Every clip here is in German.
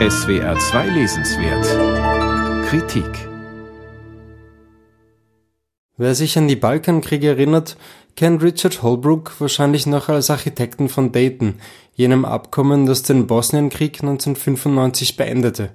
SWR 2 Lesenswert Kritik Wer sich an die Balkankriege erinnert, kennt Richard Holbrooke wahrscheinlich noch als Architekten von Dayton, jenem Abkommen, das den Bosnienkrieg 1995 beendete.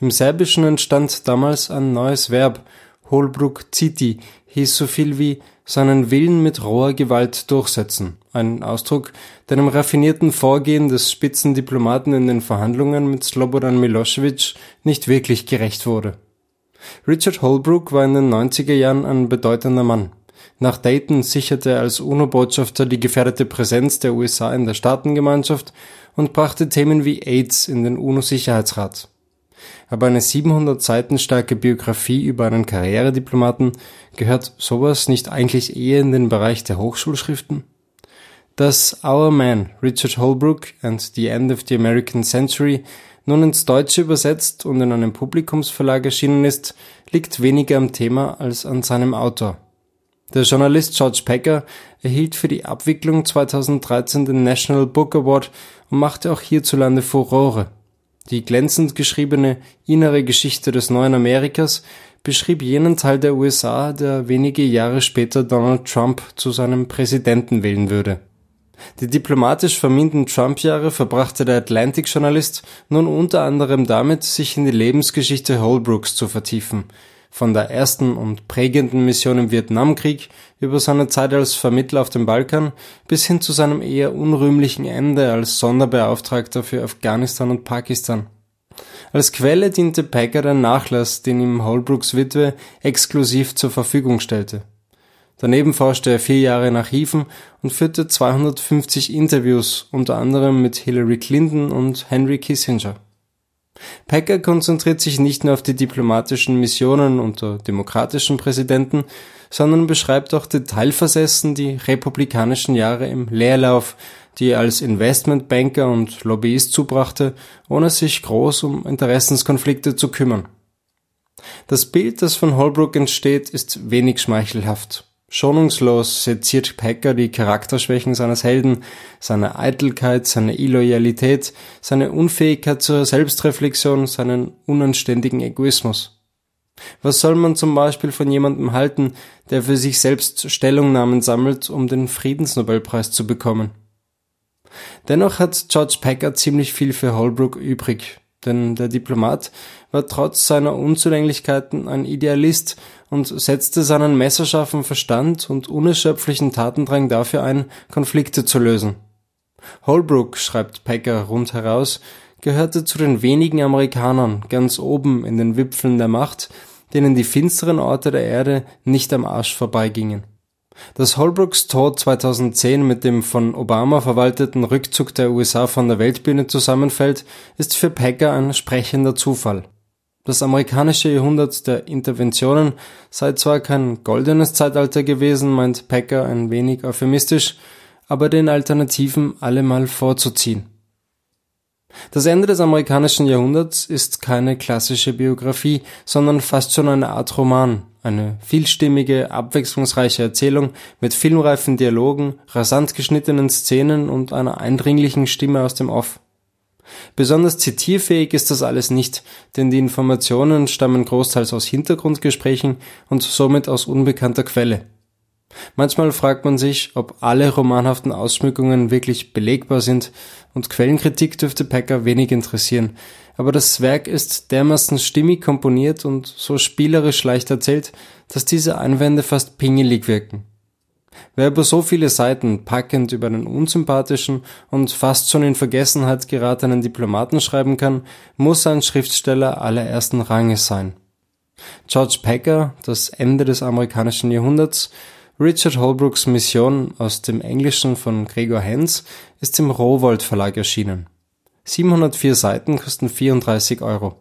Im Serbischen entstand damals ein neues Verb, Holbrooke City, hieß so viel wie seinen Willen mit roher Gewalt durchsetzen, ein Ausdruck, der dem raffinierten Vorgehen des Spitzendiplomaten in den Verhandlungen mit Slobodan Milosevic nicht wirklich gerecht wurde. Richard Holbrooke war in den 90er Jahren ein bedeutender Mann. Nach Dayton sicherte er als UNO-Botschafter die gefährdete Präsenz der USA in der Staatengemeinschaft und brachte Themen wie AIDS in den UNO-Sicherheitsrat aber eine 700 Seiten starke Biografie über einen Karrierediplomaten, gehört sowas nicht eigentlich eher in den Bereich der Hochschulschriften? Dass Our Man, Richard Holbrooke and the End of the American Century nun ins Deutsche übersetzt und in einem Publikumsverlag erschienen ist, liegt weniger am Thema als an seinem Autor. Der Journalist George Packer erhielt für die Abwicklung 2013 den National Book Award und machte auch hierzulande Furore. Die glänzend geschriebene Innere Geschichte des neuen Amerikas beschrieb jenen Teil der USA, der wenige Jahre später Donald Trump zu seinem Präsidenten wählen würde. Die diplomatisch vermieden Trump-Jahre verbrachte der Atlantic-Journalist nun unter anderem damit, sich in die Lebensgeschichte Holbrooks zu vertiefen, von der ersten und prägenden Mission im Vietnamkrieg über seine Zeit als Vermittler auf dem Balkan bis hin zu seinem eher unrühmlichen Ende als Sonderbeauftragter für Afghanistan und Pakistan. Als Quelle diente Packard ein Nachlass, den ihm Holbrooks Witwe exklusiv zur Verfügung stellte. Daneben forschte er vier Jahre nach Archiven und führte 250 Interviews, unter anderem mit Hillary Clinton und Henry Kissinger. Packer konzentriert sich nicht nur auf die diplomatischen Missionen unter demokratischen Präsidenten, sondern beschreibt auch detailversessen die republikanischen Jahre im Leerlauf, die er als Investmentbanker und Lobbyist zubrachte, ohne sich groß um Interessenskonflikte zu kümmern. Das Bild, das von Holbrook entsteht, ist wenig schmeichelhaft. Schonungslos seziert Packer die Charakterschwächen seines Helden, seine Eitelkeit, seine Illoyalität, seine Unfähigkeit zur Selbstreflexion, seinen unanständigen Egoismus. Was soll man zum Beispiel von jemandem halten, der für sich selbst Stellungnahmen sammelt, um den Friedensnobelpreis zu bekommen? Dennoch hat George Packer ziemlich viel für Holbrook übrig, denn der Diplomat war trotz seiner Unzulänglichkeiten ein Idealist und setzte seinen messerscharfen Verstand und unerschöpflichen Tatendrang dafür ein, Konflikte zu lösen. Holbrook, schreibt Packer rundheraus, gehörte zu den wenigen Amerikanern ganz oben in den Wipfeln der Macht, denen die finsteren Orte der Erde nicht am Arsch vorbeigingen. Dass Holbrooks Tod 2010 mit dem von Obama verwalteten Rückzug der USA von der Weltbühne zusammenfällt, ist für Packer ein sprechender Zufall. Das amerikanische Jahrhundert der Interventionen sei zwar kein goldenes Zeitalter gewesen, meint Packer ein wenig euphemistisch, aber den Alternativen allemal vorzuziehen. Das Ende des amerikanischen Jahrhunderts ist keine klassische Biografie, sondern fast schon eine Art Roman, eine vielstimmige, abwechslungsreiche Erzählung mit filmreifen Dialogen, rasant geschnittenen Szenen und einer eindringlichen Stimme aus dem Off. Besonders zitierfähig ist das alles nicht, denn die Informationen stammen großteils aus Hintergrundgesprächen und somit aus unbekannter Quelle. Manchmal fragt man sich, ob alle romanhaften Ausschmückungen wirklich belegbar sind, und Quellenkritik dürfte Packer wenig interessieren, aber das Werk ist dermaßen stimmig komponiert und so spielerisch leicht erzählt, dass diese Einwände fast pingelig wirken. Wer über so viele Seiten packend über einen unsympathischen und fast schon in Vergessenheit geratenen Diplomaten schreiben kann, muss ein Schriftsteller allerersten Ranges sein. George Packer, Das Ende des amerikanischen Jahrhunderts, Richard Holbrooks Mission aus dem Englischen von Gregor Hens ist im Rowold Verlag erschienen. 704 Seiten kosten 34 Euro